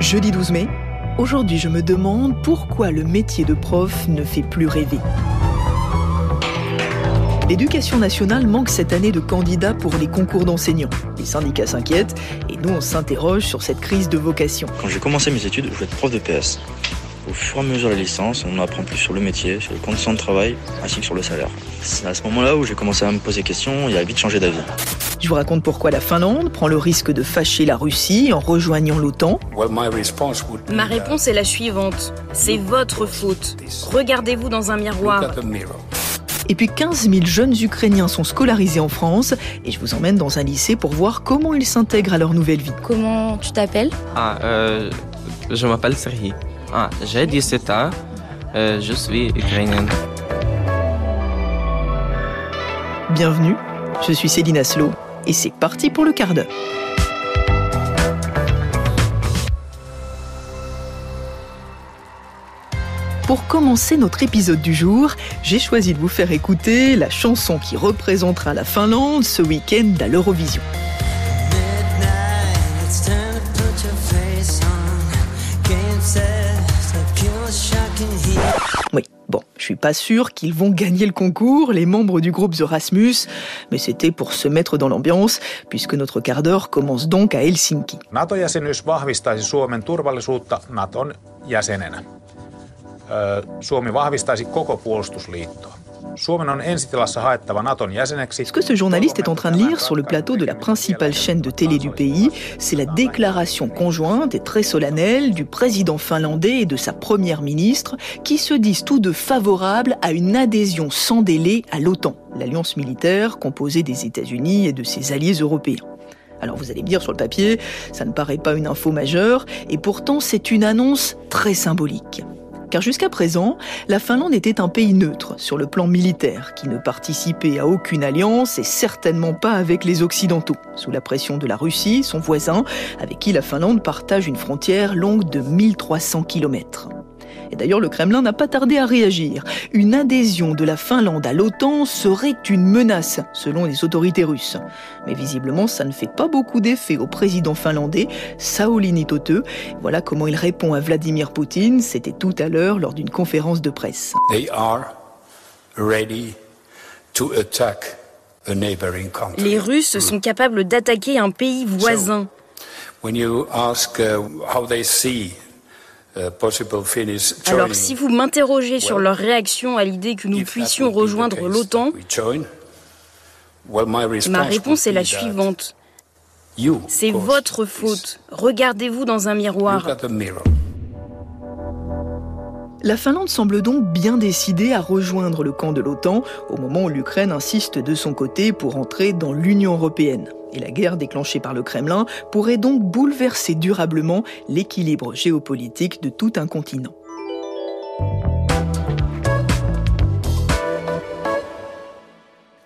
Jeudi 12 mai, aujourd'hui je me demande pourquoi le métier de prof ne fait plus rêver. L'éducation nationale manque cette année de candidats pour les concours d'enseignants. Les syndicats s'inquiètent et nous on s'interroge sur cette crise de vocation. Quand j'ai commencé mes études, je voulais être prof de PS. Au fur et à mesure de la licence, on apprend plus sur le métier, sur les conditions de travail, ainsi que sur le salaire. C'est à ce moment-là où j'ai commencé à me poser questions et à vite changer d'avis. Je vous raconte pourquoi la Finlande prend le risque de fâcher la Russie en rejoignant l'OTAN. Ma réponse est la suivante. C'est votre faute. Regardez-vous dans un miroir. Et puis 15 000 jeunes Ukrainiens sont scolarisés en France et je vous emmène dans un lycée pour voir comment ils s'intègrent à leur nouvelle vie. Comment tu t'appelles? Ah, euh, je m'appelle Serhi. Ah, j'ai 17 ans. Euh, je suis ukrainienne. Bienvenue, je suis Céline Aslo et c'est parti pour le quart d'heure. Pour commencer notre épisode du jour, j'ai choisi de vous faire écouter la chanson qui représentera la Finlande ce week-end à l'Eurovision. Bon, je suis pas sûr qu'ils vont gagner le concours, les membres du groupe The Rasmus, mais c'était pour se mettre dans l'ambiance, puisque notre quart d'heure commence donc à Helsinki. Ce que ce journaliste est en train de lire sur le plateau de la principale chaîne de télé du pays, c'est la déclaration conjointe et très solennelle du président finlandais et de sa première ministre qui se disent tous deux favorables à une adhésion sans délai à l'OTAN, l'alliance militaire composée des États-Unis et de ses alliés européens. Alors vous allez me dire sur le papier, ça ne paraît pas une info majeure, et pourtant c'est une annonce très symbolique. Car jusqu'à présent, la Finlande était un pays neutre sur le plan militaire, qui ne participait à aucune alliance et certainement pas avec les Occidentaux, sous la pression de la Russie, son voisin, avec qui la Finlande partage une frontière longue de 1300 kilomètres. Et d'ailleurs, le Kremlin n'a pas tardé à réagir. Une adhésion de la Finlande à l'OTAN serait une menace, selon les autorités russes. Mais visiblement, ça ne fait pas beaucoup d'effet au président finlandais, Sauli Niinistö. Voilà comment il répond à Vladimir Poutine. C'était tout à l'heure lors d'une conférence de presse. They are ready to attack a neighboring country. Les Russes sont capables d'attaquer un pays voisin. When you ask how they see Alors si vous m'interrogez sur leur réaction à l'idée que nous puissions rejoindre l'OTAN, ma réponse est la suivante. C'est votre faute. Regardez-vous dans un miroir. La Finlande semble donc bien décidée à rejoindre le camp de l'OTAN au moment où l'Ukraine insiste de son côté pour entrer dans l'Union européenne. Et la guerre déclenchée par le Kremlin pourrait donc bouleverser durablement l'équilibre géopolitique de tout un continent.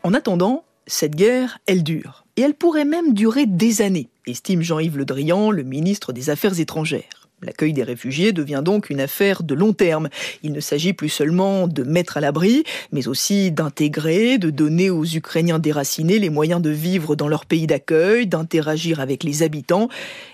En attendant, cette guerre, elle dure. Et elle pourrait même durer des années, estime Jean-Yves Le Drian, le ministre des Affaires étrangères. L'accueil des réfugiés devient donc une affaire de long terme. Il ne s'agit plus seulement de mettre à l'abri, mais aussi d'intégrer, de donner aux Ukrainiens déracinés les moyens de vivre dans leur pays d'accueil, d'interagir avec les habitants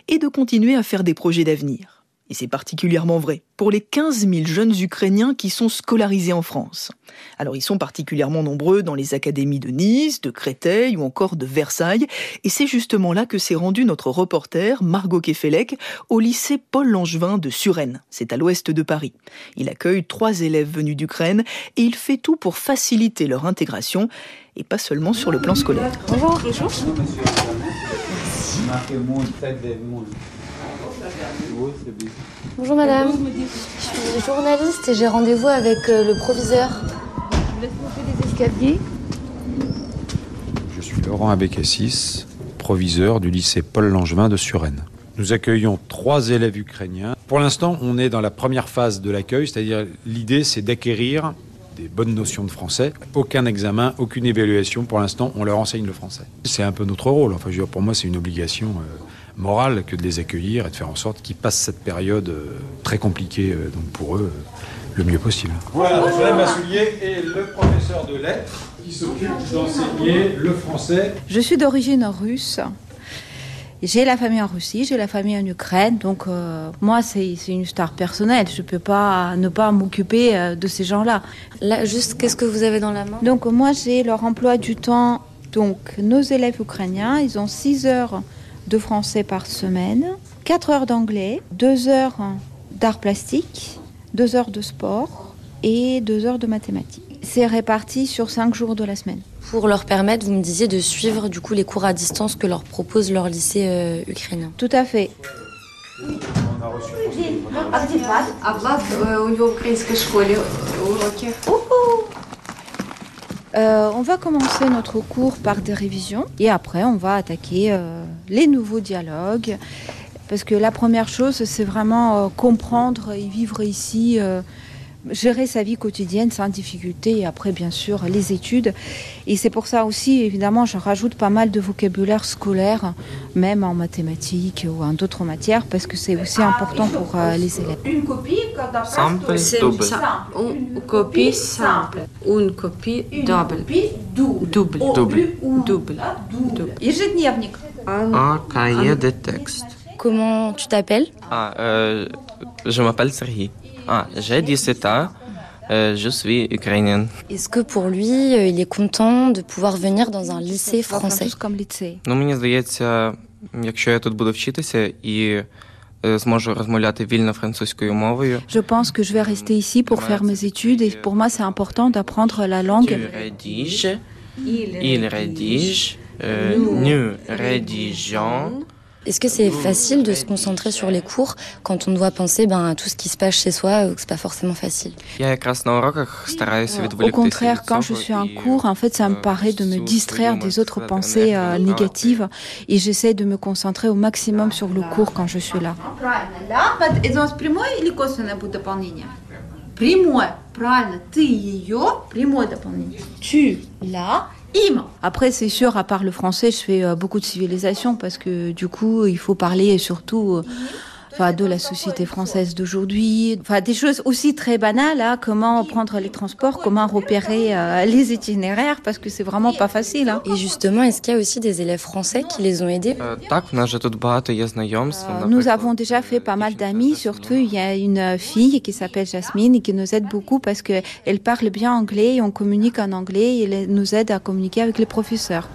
et de continuer à faire des projets d'avenir. Et c'est particulièrement vrai pour les 15 000 jeunes Ukrainiens qui sont scolarisés en France. Alors ils sont particulièrement nombreux dans les académies de Nice, de Créteil ou encore de Versailles. Et c'est justement là que s'est rendu notre reporter Margot Kefelec au lycée Paul Langevin de Suresnes. C'est à l'ouest de Paris. Il accueille trois élèves venus d'Ukraine et il fait tout pour faciliter leur intégration et pas seulement sur le plan scolaire. Bonjour. Bonjour. Bonjour madame, je suis journaliste et j'ai rendez-vous avec euh, le proviseur. Je suis Laurent Abécassis, proviseur du lycée Paul Langevin de Suresnes. Nous accueillons trois élèves ukrainiens. Pour l'instant, on est dans la première phase de l'accueil, c'est-à-dire l'idée c'est d'acquérir des bonnes notions de français. Aucun examen, aucune évaluation. Pour l'instant, on leur enseigne le français. C'est un peu notre rôle. Enfin, je veux dire, pour moi, c'est une obligation euh, morale que de les accueillir et de faire en sorte qu'ils passent cette période euh, très compliquée donc pour eux euh, le mieux possible. Voilà, je lève ma soulier et le professeur de lettres qui s'occupe d'enseigner le français. Je suis d'origine russe. J'ai la famille en Russie, j'ai la famille en Ukraine, donc euh, moi c'est une star personnelle. Je peux pas ne pas m'occuper euh, de ces gens-là. Là, juste qu'est-ce que vous avez dans la main? Donc moi j'ai leur emploi du temps. Donc nos élèves ukrainiens, ils ont 6 heures de français par semaine, 4 heures d'anglais, 2 heures d'art plastique, 2 heures de sport et 2 heures de mathématiques. C'est réparti sur 5 jours de la semaine pour leur permettre, vous me disiez, de suivre du coup les cours à distance que leur propose leur lycée euh, ukrainien. Tout à fait. Euh, on va commencer notre cours par des révisions et après on va attaquer euh, les nouveaux dialogues. Parce que la première chose, c'est vraiment euh, comprendre et vivre ici gérer sa vie quotidienne sans difficulté et après bien sûr les études. Et c'est pour ça aussi évidemment je rajoute pas mal de vocabulaire scolaire, même en mathématiques ou en d'autres matières, parce que c'est aussi important pour euh, les élèves. Une copie simple, double. Une copie simple. Une copie double. Double. Double. Double. Double. Un cahier de texte. Comment tu t'appelles? Ah, euh, Je m'appelle Serhi. Ah, j'ai 17 ans. Euh, je suis ukrainienne. Est-ce que pour lui, euh, il est content de pouvoir venir dans un lycée français comme lycée. Ну, мені здається, якщо я тут буду вчитися і е, зможу розмовляти вільно французькою мовою. Je pense que je vais rester ici pour faire mes études et pour moi c'est important d'apprendre la Tu langue. rédiges, il rédige, euh, nous rédigeons. Est-ce que c'est facile de se concentrer sur les cours quand on doit penser ben, à tout ce qui se passe chez soi ou que c'est pas forcément facile? Au contraire, quand je suis en cours, en fait, ça me paraît de me distraire des autres pensées euh, négatives et j'essaie de me concentrer au maximum sur le cours quand je suis là. Tu l'as après, c'est sûr, à part le français, je fais euh, beaucoup de civilisation parce que du coup, il faut parler surtout euh, enfin, de la société française d'aujourd'hui, enfin, des choses aussi très banales, hein. comment prendre les transports, comment repérer euh, les itinéraires, parce que c'est vraiment pas facile. Hein. Et justement, est-ce qu'il y a aussi des élèves français qui les ont aidés? Euh, nous avons déjà fait pas mal d'amis, surtout il y a une fille qui s'appelle Jasmine et qui nous aide beaucoup parce qu'elle parle bien anglais, et on communique en anglais et elle nous aide à communiquer avec les professeurs.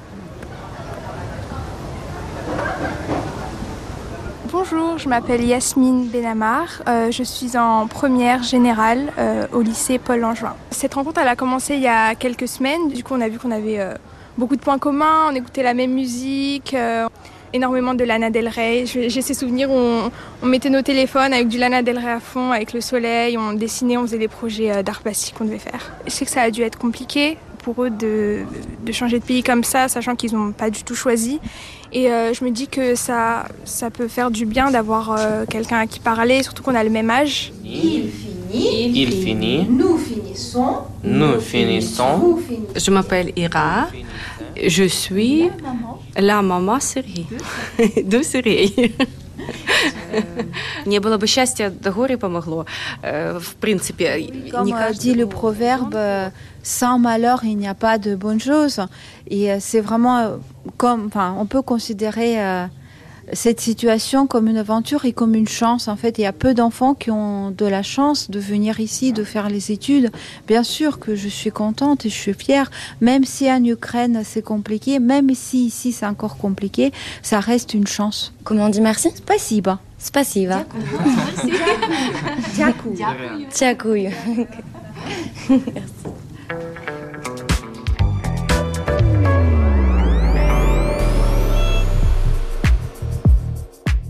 Je m'appelle Yasmine Benamar. Euh, je suis en première générale euh, au lycée Paul Langevin. Cette rencontre, elle a commencé il y a quelques semaines. Du coup, on a vu qu'on avait euh, beaucoup de points communs. On écoutait la même musique, énormément de Lana Del Rey. J'ai ces souvenirs où on, on mettait nos téléphones avec du Lana Del Rey à fond, avec le soleil. On dessinait, on faisait des projets d'art plastique qu'on devait faire. Je sais que ça a dû être compliqué pour eux de, de changer de pays comme ça, sachant qu'ils n'ont pas du tout choisi. Et euh, je me dis que ça, ça peut faire du bien d'avoir euh, quelqu'un à qui parler, surtout qu'on a le même âge. Il finit. Il, finit. Nous finissons. Nous finissons. Je m'appelle Ira. Je suis la maman, la maman série. De série. Не було б щастя, до горі помогло. Е, В принципі, Comme не euh, каждому- dit le proverbe, euh, sans malheur, il n'y a pas de bonne chose. Et euh, c'est vraiment euh, comme, enfin, on peut considérer euh, cette situation comme une aventure et comme une chance. En fait, il y a peu d'enfants qui ont de la chance de venir ici, de faire les études. Bien sûr que je suis contente et je suis fière, même si en Ukraine c'est compliqué, même si ici c'est encore compliqué, ça reste une chance. Comment on dit merci Спасибо. Spasiva. Дякую. Tiakouille.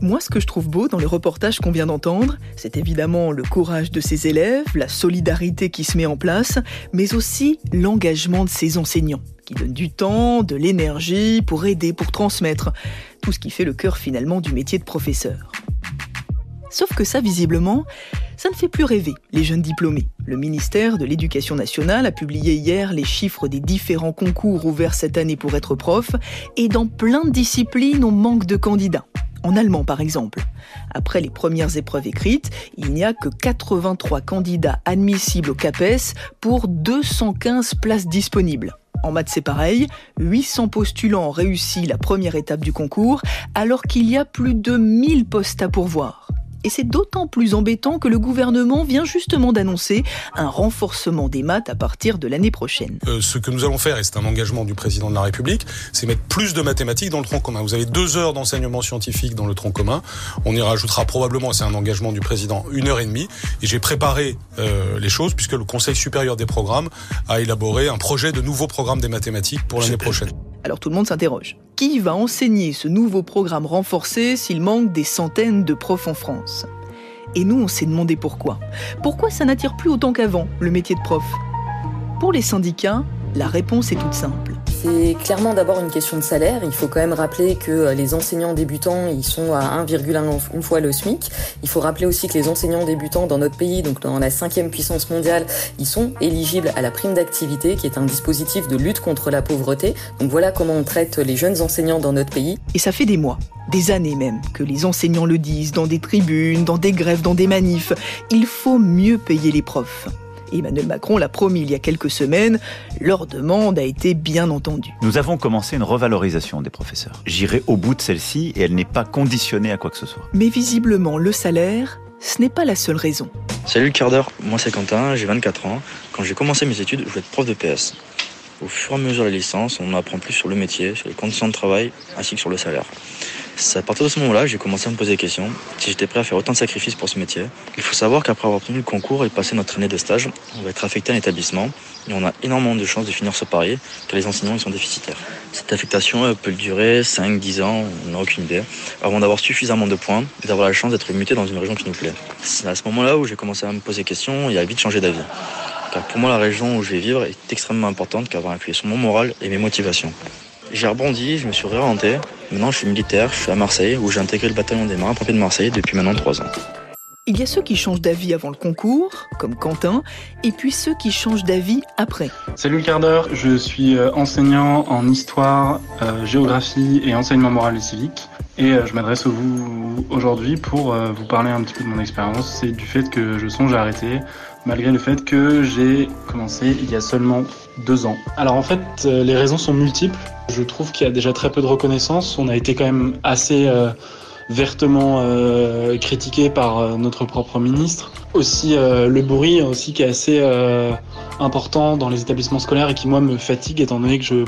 Moi, ce que je trouve beau dans les reportages qu'on vient d'entendre, c'est évidemment le courage de ses élèves, la solidarité qui se met en place, mais aussi l'engagement de ses enseignants, qui donnent du temps, de l'énergie pour aider, pour transmettre, tout ce qui fait le cœur finalement du métier de professeur. Sauf que ça, visiblement, ça ne fait plus rêver les jeunes diplômés. Le ministère de l'Éducation nationale a publié hier les chiffres des différents concours ouverts cette année pour être prof, et dans plein de disciplines, on manque de candidats. En allemand, par exemple. Après les premières épreuves écrites, il n'y a que 83 candidats admissibles au CAPES pour 215 places disponibles. En maths, c'est pareil. 800 postulants ont réussi la première étape du concours, alors qu'il y a plus de 1000 postes à pourvoir. Et c'est d'autant plus embêtant que le gouvernement vient justement d'annoncer un renforcement des maths à partir de l'année prochaine. Euh, ce que nous allons faire, et c'est un engagement du président de la République, c'est mettre plus de mathématiques dans le tronc commun. Vous avez deux heures d'enseignement scientifique dans le tronc commun. On y rajoutera probablement, c'est un engagement du président, une heure et demie. Et j'ai préparé euh, les choses puisque le Conseil supérieur des programmes a élaboré un projet de nouveau programme des mathématiques pour l'année prochaine. Alors tout le monde s'interroge. Qui va enseigner ce nouveau programme renforcé s'il manque des centaines de profs en France Et nous, on s'est demandé pourquoi. Pourquoi ça n'attire plus autant qu'avant, le métier de prof? Pour les syndicats, la réponse est toute simple. C'est clairement d'abord une question de salaire. Il faut quand même rappeler que euh, les enseignants débutants, ils sont à 1,1 fois le SMIC. Il faut rappeler aussi que les enseignants débutants dans notre pays, donc dans la cinquième puissance mondiale, ils sont éligibles à la prime d'activité, qui est un dispositif de lutte contre la pauvreté. Donc voilà comment on traite les jeunes enseignants dans notre pays. Et ça fait des mois, des années même, que les enseignants le disent dans des tribunes, dans des grèves, dans des manifs. Il faut mieux payer les profs. Emmanuel Macron l'a promis il y a quelques semaines, leur demande a été bien entendue. Nous avons commencé une revalorisation des professeurs. J'irai au bout de celle-ci et elle n'est pas conditionnée à quoi que ce soit. Mais visiblement, le salaire, ce n'est pas la seule raison. Salut le quart d'heure, moi c'est Quentin, j'ai 24 ans. Quand j'ai commencé mes études, je voulais être prof de PS. Au fur et à mesure de la licence, on apprend plus sur le métier, sur les conditions de travail, ainsi que sur le salaire. C'est à partir de ce moment-là, j'ai commencé à me poser des questions, si j'étais prêt à faire autant de sacrifices pour ce métier. Il faut savoir qu'après avoir obtenu le concours et passé notre année de stage, on va être affecté à un établissement et on a énormément de chances de finir ce pari car les enseignants ils sont déficitaires. Cette affectation peut durer 5, 10 ans, on n'a aucune idée, avant d'avoir suffisamment de points et d'avoir la chance d'être muté dans une région qui nous plaît. C'est à ce moment-là où j'ai commencé à me poser des questions et à vite changer d'avis. Car pour moi, la région où je vais vivre est extrêmement importante car elle va influer sur mon moral et mes motivations. J'ai rebondi, je me suis réorienté. Maintenant, je suis militaire, je suis à Marseille, où j'ai intégré le bataillon des marins pompiers de Marseille depuis maintenant trois ans. Il y a ceux qui changent d'avis avant le concours, comme Quentin, et puis ceux qui changent d'avis après. Salut le quart d'heure, je suis euh, enseignant en histoire, euh, géographie et enseignement moral et civique. Et euh, je m'adresse à vous aujourd'hui pour vous parler un petit peu de mon expérience et du fait que je songe à arrêter, malgré le fait que j'ai commencé il y a seulement deux ans. Alors en fait, les raisons sont multiples. Je trouve qu'il y a déjà très peu de reconnaissance. On a été quand même assez vertement euh, critiqué par euh, notre propre ministre. Aussi euh, le bruit aussi qui est assez important dans les établissements scolaires et qui moi me fatigue étant donné que je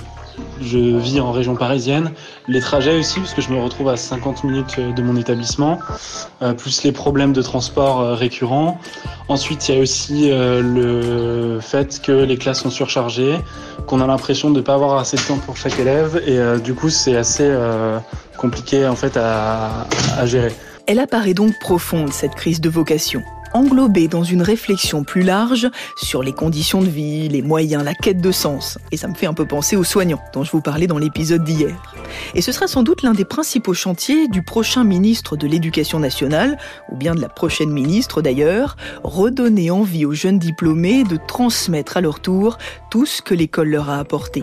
je vis en région parisienne. Les trajets aussi, parce que je me retrouve à 50 minutes de mon établissement, plus les problèmes de transport récurrents. Ensuite, il y a aussi le fait que les classes sont surchargées, qu'on a l'impression de ne pas avoir assez de temps pour chaque élève, et du coup, c'est assez compliqué en fait à, à gérer. Elle apparaît donc profonde, cette crise de vocation englobée dans une réflexion plus large sur les conditions de vie, les moyens, la quête de sens. Et ça me fait un peu penser aux soignants dont je vous parlais dans l'épisode d'hier. Et ce sera sans doute l'un des principaux chantiers du prochain ministre de l'Éducation nationale, ou bien de la prochaine ministre d'ailleurs, redonner envie aux jeunes diplômés de transmettre à leur tour tout ce que l'école leur a apporté.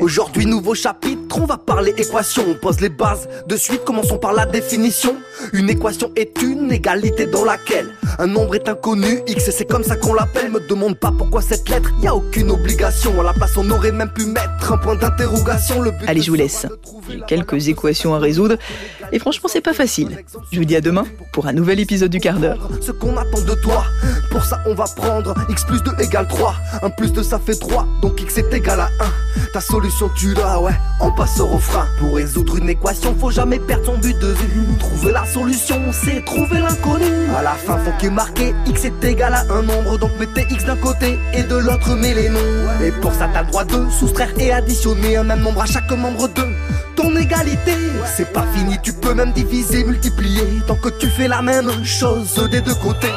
Aujourd'hui, nouveau chapitre, on va parler équation. On pose les bases de suite, commençons par la définition. Une équation est une égalité dans laquelle un nombre est inconnu, X, et c'est comme ça qu'on l'appelle. Me demande pas pourquoi cette lettre, y a aucune obligation. À la place, on aurait même pu mettre un point d'interrogation. Le Allez, je vous laisse. quelques équations à résoudre. Et franchement, c'est pas facile. Je vous dis à demain pour un nouvel épisode du quart d'heure. Ce qu'on attend de toi, pour ça on va prendre X plus 2 égale 3. 1 plus 2 ça fait 3, donc X est égal à 1. Ta solution tu l'as, ouais, on passe au refrain. Pour résoudre une équation, faut jamais perdre son but de vue. Trouver la solution, c'est trouver l'inconnu. À la fin, faut qu'il marqué X est égal à un nombre, donc mettez X d'un côté et de l'autre, mais les noms. Et pour ça, t'as le droit de soustraire et additionner un même nombre à chaque membre de C'est pas fini, tu peux même diviser, multiplier tant que tu fais la même chose des deux côtés.